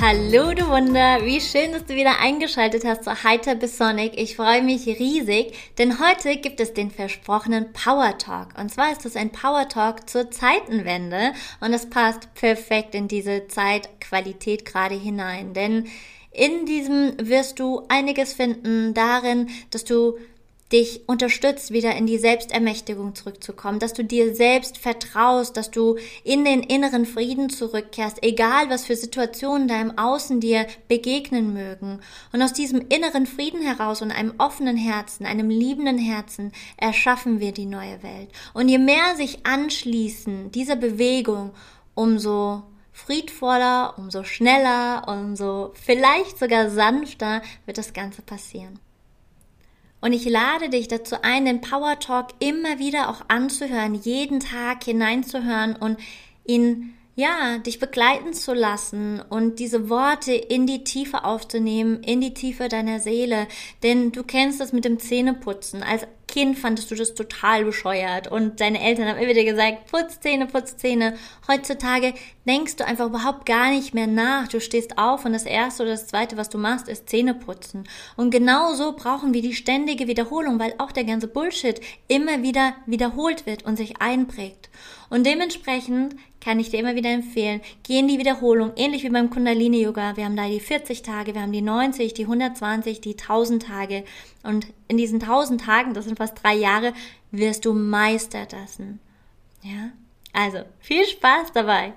Hallo du Wunder, wie schön, dass du wieder eingeschaltet hast zu Heiter bis Sonic. Ich freue mich riesig, denn heute gibt es den versprochenen Power Talk. Und zwar ist es ein Power Talk zur Zeitenwende und es passt perfekt in diese Zeitqualität gerade hinein, denn in diesem wirst du einiges finden darin, dass du dich unterstützt, wieder in die Selbstermächtigung zurückzukommen, dass du dir selbst vertraust, dass du in den inneren Frieden zurückkehrst, egal was für Situationen da im Außen dir begegnen mögen. Und aus diesem inneren Frieden heraus und einem offenen Herzen, einem liebenden Herzen erschaffen wir die neue Welt. Und je mehr sich anschließen dieser Bewegung, umso friedvoller, umso schneller, umso vielleicht sogar sanfter wird das Ganze passieren. Und ich lade dich dazu ein, den Power Talk immer wieder auch anzuhören, jeden Tag hineinzuhören und ihn ja, dich begleiten zu lassen und diese Worte in die Tiefe aufzunehmen, in die Tiefe deiner Seele. Denn du kennst das mit dem Zähneputzen. Als Kind fandest du das total bescheuert und deine Eltern haben immer wieder gesagt, putz Zähne, putz Zähne. Heutzutage denkst du einfach überhaupt gar nicht mehr nach. Du stehst auf und das erste oder das zweite, was du machst, ist Zähne putzen. Und genau so brauchen wir die ständige Wiederholung, weil auch der ganze Bullshit immer wieder wiederholt wird und sich einprägt. Und dementsprechend kann ich dir immer wieder empfehlen, geh in die Wiederholung, ähnlich wie beim Kundalini Yoga. Wir haben da die 40 Tage, wir haben die 90, die 120, die 1000 Tage. Und in diesen 1000 Tagen, das sind fast drei Jahre, wirst du Meister dessen. Ja? Also, viel Spaß dabei!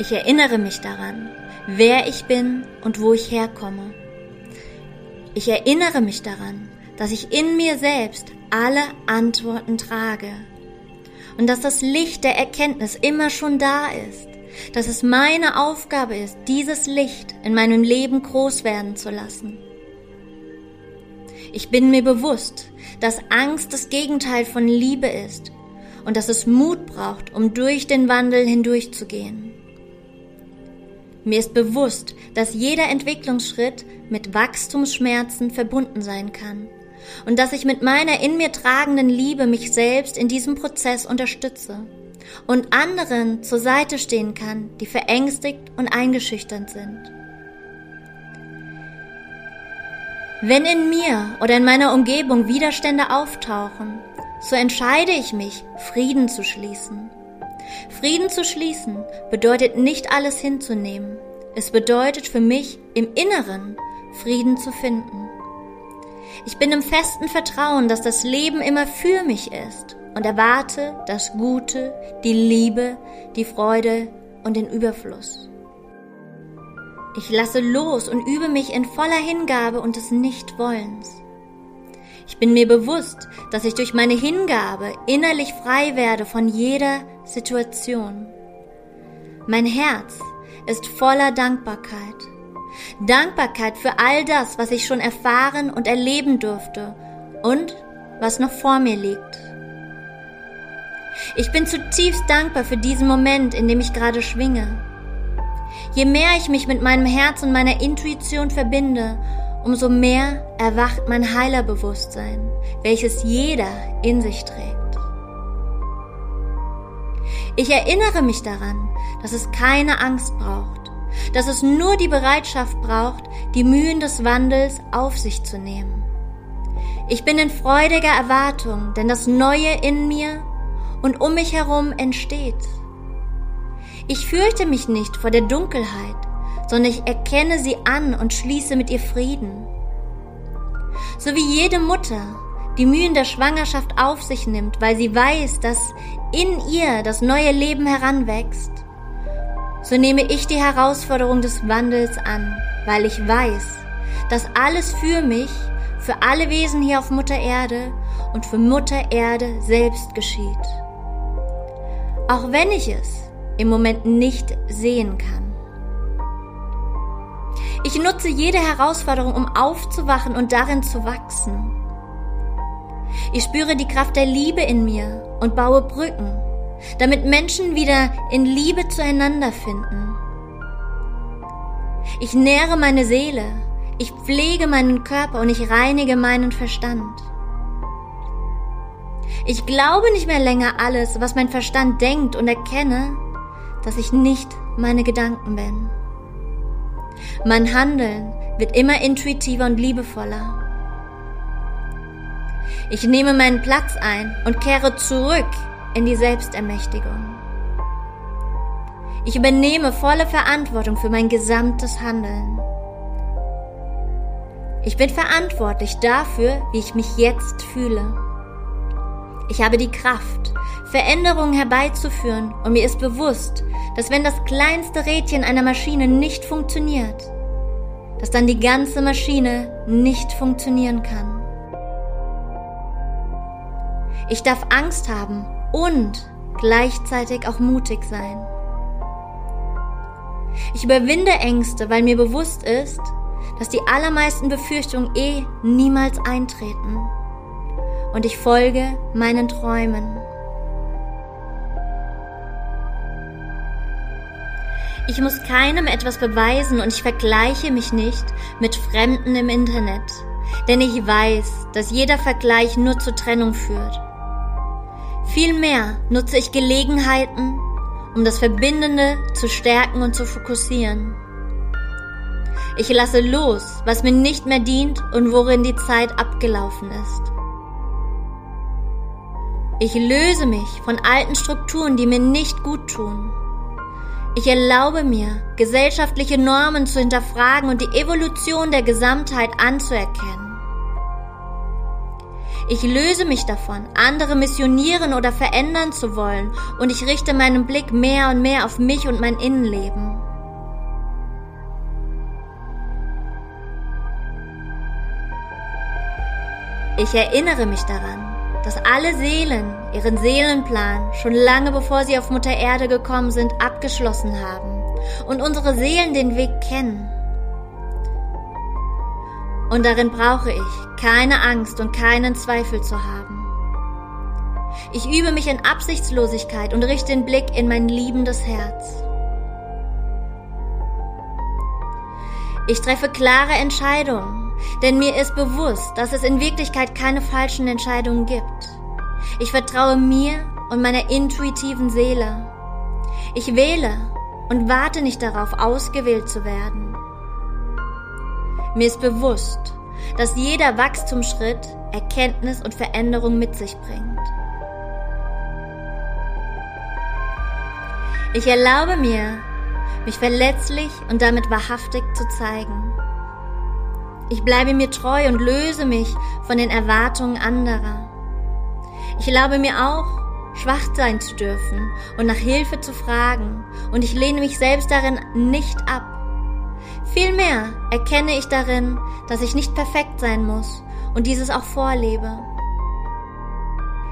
Ich erinnere mich daran, wer ich bin und wo ich herkomme. Ich erinnere mich daran, dass ich in mir selbst alle Antworten trage und dass das Licht der Erkenntnis immer schon da ist, dass es meine Aufgabe ist, dieses Licht in meinem Leben groß werden zu lassen. Ich bin mir bewusst, dass Angst das Gegenteil von Liebe ist und dass es Mut braucht, um durch den Wandel hindurchzugehen. Mir ist bewusst, dass jeder Entwicklungsschritt mit Wachstumsschmerzen verbunden sein kann und dass ich mit meiner in mir tragenden Liebe mich selbst in diesem Prozess unterstütze und anderen zur Seite stehen kann, die verängstigt und eingeschüchtert sind. Wenn in mir oder in meiner Umgebung Widerstände auftauchen, so entscheide ich mich, Frieden zu schließen Frieden zu schließen bedeutet nicht alles hinzunehmen. Es bedeutet für mich im Inneren Frieden zu finden. Ich bin im festen Vertrauen, dass das Leben immer für mich ist und erwarte das Gute, die Liebe, die Freude und den Überfluss. Ich lasse los und übe mich in voller Hingabe und des Nichtwollens. Ich bin mir bewusst, dass ich durch meine Hingabe innerlich frei werde von jeder Situation. Mein Herz ist voller Dankbarkeit. Dankbarkeit für all das, was ich schon erfahren und erleben durfte und was noch vor mir liegt. Ich bin zutiefst dankbar für diesen Moment, in dem ich gerade schwinge. Je mehr ich mich mit meinem Herz und meiner Intuition verbinde, umso mehr erwacht mein Heilerbewusstsein, welches jeder in sich trägt. Ich erinnere mich daran, dass es keine Angst braucht, dass es nur die Bereitschaft braucht, die Mühen des Wandels auf sich zu nehmen. Ich bin in freudiger Erwartung, denn das Neue in mir und um mich herum entsteht. Ich fürchte mich nicht vor der Dunkelheit, sondern ich erkenne sie an und schließe mit ihr Frieden. So wie jede Mutter die Mühen der Schwangerschaft auf sich nimmt, weil sie weiß, dass in ihr das neue Leben heranwächst, so nehme ich die Herausforderung des Wandels an, weil ich weiß, dass alles für mich, für alle Wesen hier auf Mutter Erde und für Mutter Erde selbst geschieht. Auch wenn ich es im Moment nicht sehen kann. Ich nutze jede Herausforderung, um aufzuwachen und darin zu wachsen. Ich spüre die Kraft der Liebe in mir und baue Brücken, damit Menschen wieder in Liebe zueinander finden. Ich nähre meine Seele, ich pflege meinen Körper und ich reinige meinen Verstand. Ich glaube nicht mehr länger alles, was mein Verstand denkt und erkenne, dass ich nicht meine Gedanken bin. Mein Handeln wird immer intuitiver und liebevoller. Ich nehme meinen Platz ein und kehre zurück in die Selbstermächtigung. Ich übernehme volle Verantwortung für mein gesamtes Handeln. Ich bin verantwortlich dafür, wie ich mich jetzt fühle. Ich habe die Kraft, Veränderungen herbeizuführen und mir ist bewusst, dass wenn das kleinste Rädchen einer Maschine nicht funktioniert, dass dann die ganze Maschine nicht funktionieren kann. Ich darf Angst haben und gleichzeitig auch mutig sein. Ich überwinde Ängste, weil mir bewusst ist, dass die allermeisten Befürchtungen eh niemals eintreten. Und ich folge meinen Träumen. Ich muss keinem etwas beweisen und ich vergleiche mich nicht mit Fremden im Internet, denn ich weiß, dass jeder Vergleich nur zur Trennung führt. Vielmehr nutze ich Gelegenheiten, um das Verbindende zu stärken und zu fokussieren. Ich lasse los, was mir nicht mehr dient und worin die Zeit abgelaufen ist. Ich löse mich von alten Strukturen, die mir nicht gut tun. Ich erlaube mir, gesellschaftliche Normen zu hinterfragen und die Evolution der Gesamtheit anzuerkennen. Ich löse mich davon, andere missionieren oder verändern zu wollen und ich richte meinen Blick mehr und mehr auf mich und mein Innenleben. Ich erinnere mich daran, dass alle Seelen ihren Seelenplan schon lange bevor sie auf Mutter Erde gekommen sind, abgeschlossen haben und unsere Seelen den Weg kennen. Und darin brauche ich keine Angst und keinen Zweifel zu haben. Ich übe mich in Absichtslosigkeit und richte den Blick in mein liebendes Herz. Ich treffe klare Entscheidungen, denn mir ist bewusst, dass es in Wirklichkeit keine falschen Entscheidungen gibt. Ich vertraue mir und meiner intuitiven Seele. Ich wähle und warte nicht darauf, ausgewählt zu werden. Mir ist bewusst, dass jeder Wachstumsschritt Erkenntnis und Veränderung mit sich bringt. Ich erlaube mir, mich verletzlich und damit wahrhaftig zu zeigen. Ich bleibe mir treu und löse mich von den Erwartungen anderer. Ich erlaube mir auch, schwach sein zu dürfen und nach Hilfe zu fragen, und ich lehne mich selbst darin nicht ab. Vielmehr erkenne ich darin, dass ich nicht perfekt sein muss und dieses auch vorlebe.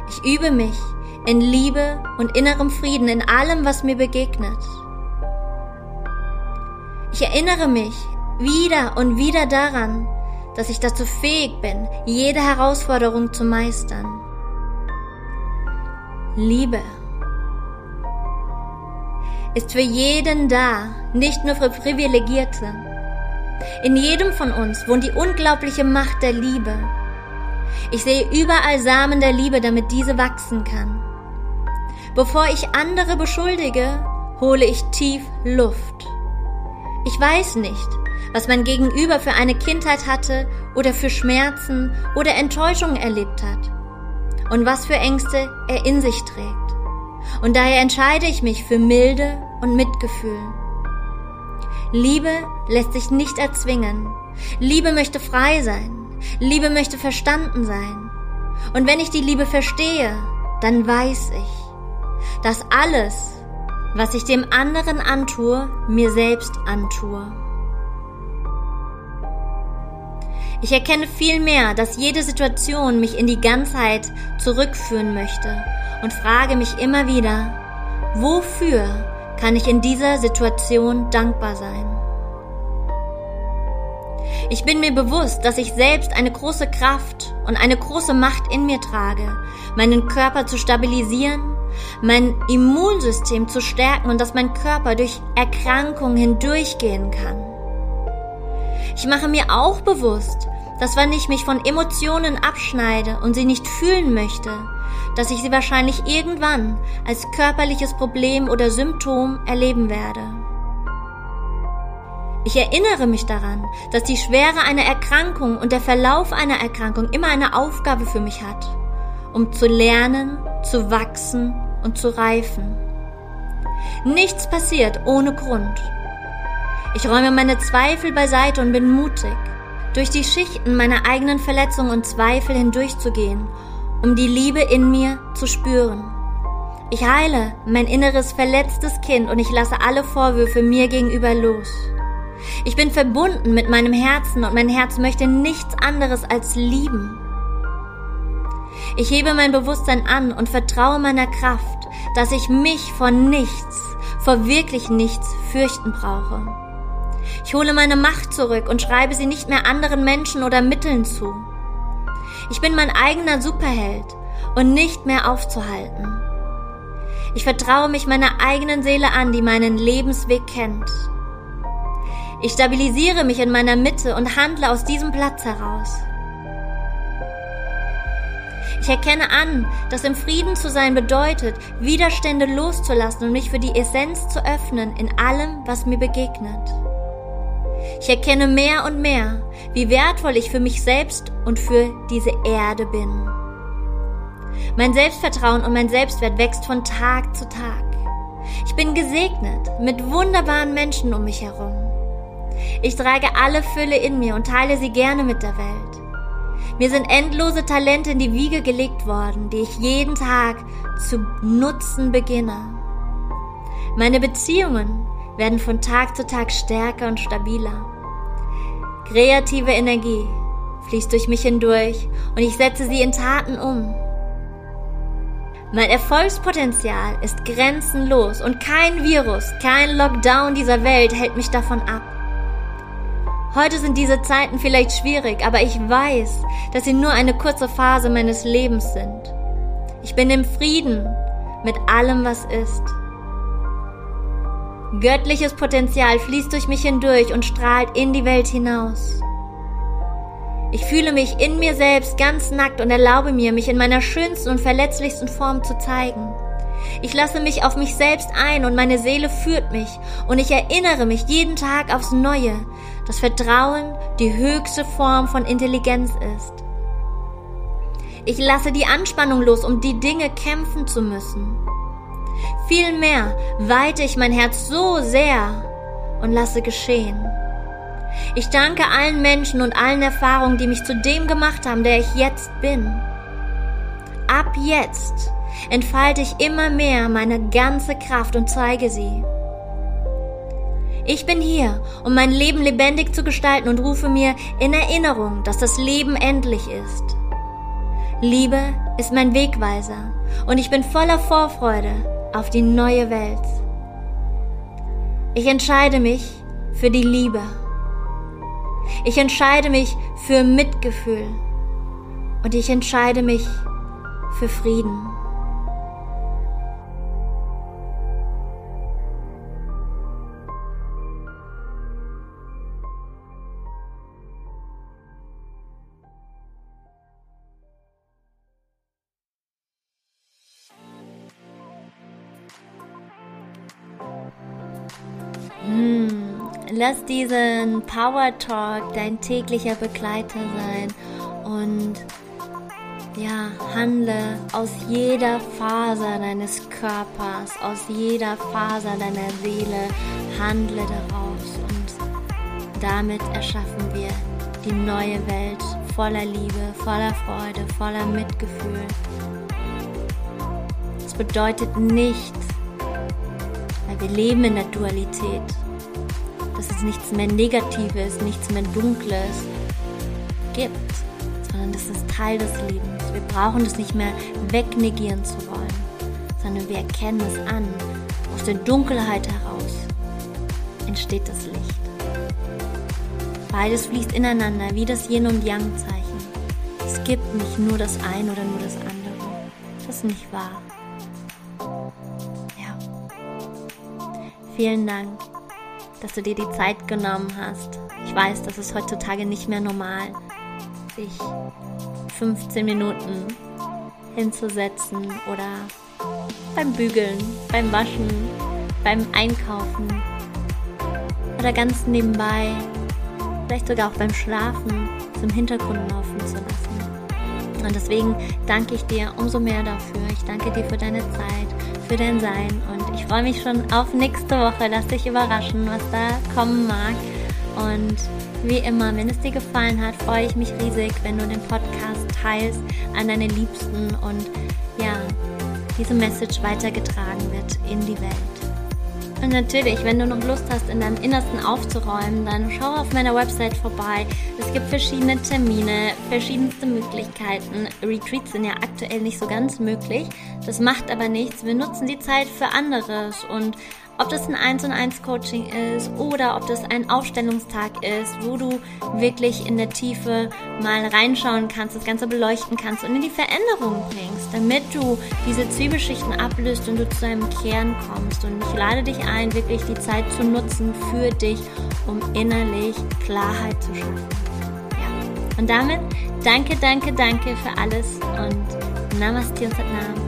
Ich übe mich in Liebe und innerem Frieden in allem, was mir begegnet. Ich erinnere mich wieder und wieder daran, dass ich dazu fähig bin, jede Herausforderung zu meistern. Liebe ist für jeden da, nicht nur für Privilegierte. In jedem von uns wohnt die unglaubliche Macht der Liebe. Ich sehe überall Samen der Liebe, damit diese wachsen kann. Bevor ich andere beschuldige, hole ich tief Luft. Ich weiß nicht, was mein Gegenüber für eine Kindheit hatte oder für Schmerzen oder Enttäuschungen erlebt hat und was für Ängste er in sich trägt. Und daher entscheide ich mich für Milde und Mitgefühl. Liebe lässt sich nicht erzwingen. Liebe möchte frei sein. Liebe möchte verstanden sein. Und wenn ich die Liebe verstehe, dann weiß ich, dass alles, was ich dem anderen antue, mir selbst antue. Ich erkenne vielmehr, dass jede Situation mich in die Ganzheit zurückführen möchte und frage mich immer wieder, wofür kann ich in dieser Situation dankbar sein? Ich bin mir bewusst, dass ich selbst eine große Kraft und eine große Macht in mir trage, meinen Körper zu stabilisieren, mein Immunsystem zu stärken und dass mein Körper durch Erkrankungen hindurchgehen kann. Ich mache mir auch bewusst, dass wenn ich mich von Emotionen abschneide und sie nicht fühlen möchte, dass ich sie wahrscheinlich irgendwann als körperliches Problem oder Symptom erleben werde. Ich erinnere mich daran, dass die Schwere einer Erkrankung und der Verlauf einer Erkrankung immer eine Aufgabe für mich hat, um zu lernen, zu wachsen und zu reifen. Nichts passiert ohne Grund. Ich räume meine Zweifel beiseite und bin mutig, durch die Schichten meiner eigenen Verletzungen und Zweifel hindurchzugehen, um die Liebe in mir zu spüren. Ich heile mein inneres verletztes Kind und ich lasse alle Vorwürfe mir gegenüber los. Ich bin verbunden mit meinem Herzen und mein Herz möchte nichts anderes als lieben. Ich hebe mein Bewusstsein an und vertraue meiner Kraft, dass ich mich vor nichts, vor wirklich nichts fürchten brauche. Ich hole meine Macht zurück und schreibe sie nicht mehr anderen Menschen oder Mitteln zu. Ich bin mein eigener Superheld und nicht mehr aufzuhalten. Ich vertraue mich meiner eigenen Seele an, die meinen Lebensweg kennt. Ich stabilisiere mich in meiner Mitte und handle aus diesem Platz heraus. Ich erkenne an, dass im Frieden zu sein bedeutet, Widerstände loszulassen und mich für die Essenz zu öffnen in allem, was mir begegnet. Ich erkenne mehr und mehr, wie wertvoll ich für mich selbst und für diese Erde bin. Mein Selbstvertrauen und mein Selbstwert wächst von Tag zu Tag. Ich bin gesegnet mit wunderbaren Menschen um mich herum. Ich trage alle Fülle in mir und teile sie gerne mit der Welt. Mir sind endlose Talente in die Wiege gelegt worden, die ich jeden Tag zu nutzen beginne. Meine Beziehungen werden von Tag zu Tag stärker und stabiler. Kreative Energie fließt durch mich hindurch und ich setze sie in Taten um. Mein Erfolgspotenzial ist grenzenlos und kein Virus, kein Lockdown dieser Welt hält mich davon ab. Heute sind diese Zeiten vielleicht schwierig, aber ich weiß, dass sie nur eine kurze Phase meines Lebens sind. Ich bin im Frieden mit allem, was ist. Göttliches Potenzial fließt durch mich hindurch und strahlt in die Welt hinaus. Ich fühle mich in mir selbst ganz nackt und erlaube mir, mich in meiner schönsten und verletzlichsten Form zu zeigen. Ich lasse mich auf mich selbst ein und meine Seele führt mich und ich erinnere mich jeden Tag aufs Neue, dass Vertrauen die höchste Form von Intelligenz ist. Ich lasse die Anspannung los, um die Dinge kämpfen zu müssen. Vielmehr weite ich mein Herz so sehr und lasse geschehen. Ich danke allen Menschen und allen Erfahrungen, die mich zu dem gemacht haben, der ich jetzt bin. Ab jetzt entfalte ich immer mehr meine ganze Kraft und zeige sie. Ich bin hier, um mein Leben lebendig zu gestalten und rufe mir in Erinnerung, dass das Leben endlich ist. Liebe ist mein Wegweiser und ich bin voller Vorfreude auf die neue Welt. Ich entscheide mich für die Liebe. Ich entscheide mich für Mitgefühl. Und ich entscheide mich für Frieden. Lass diesen Power Talk dein täglicher Begleiter sein und ja, handle aus jeder Faser deines Körpers, aus jeder Faser deiner Seele, handle daraus und damit erschaffen wir die neue Welt voller Liebe, voller Freude, voller Mitgefühl. Es bedeutet nicht, weil wir leben in der Dualität, dass es nichts mehr Negatives, nichts mehr Dunkles gibt, sondern das ist Teil des Lebens. Wir brauchen das nicht mehr wegnegieren zu wollen, sondern wir erkennen es an. Aus der Dunkelheit heraus entsteht das Licht. Beides fließt ineinander wie das Yin und Yang Zeichen. Es gibt nicht nur das eine oder nur das andere. Das ist nicht wahr. Ja. Vielen Dank, dass du dir die Zeit genommen hast. Ich weiß, das ist heutzutage nicht mehr normal, sich 15 Minuten hinzusetzen oder beim Bügeln, beim Waschen, beim Einkaufen oder ganz nebenbei, vielleicht sogar auch beim Schlafen zum Hintergrund laufen zu lassen. Und deswegen danke ich dir umso mehr dafür. Ich danke dir für deine Zeit, für dein Sein und ich freue mich schon auf nächste Woche. Lass dich überraschen, was da kommen mag. Und wie immer, wenn es dir gefallen hat, freue ich mich riesig, wenn du den Podcast teilst an deine Liebsten und ja, diese Message weitergetragen wird in die Welt. Und natürlich, wenn du noch Lust hast, in deinem Innersten aufzuräumen, dann schau auf meiner Website vorbei. Es gibt verschiedene Termine, verschiedenste Möglichkeiten. Retreats sind ja aktuell nicht so ganz möglich. Das macht aber nichts. Wir nutzen die Zeit für anderes und ob das ein 1 und 1 Coaching ist oder ob das ein Aufstellungstag ist, wo du wirklich in der Tiefe mal reinschauen kannst, das Ganze beleuchten kannst und in die Veränderung bringst, damit du diese Zwiebelschichten ablöst und du zu deinem Kern kommst. Und ich lade dich ein, wirklich die Zeit zu nutzen für dich, um innerlich Klarheit zu schaffen. Und damit danke, danke, danke für alles und Namaste und Satnam,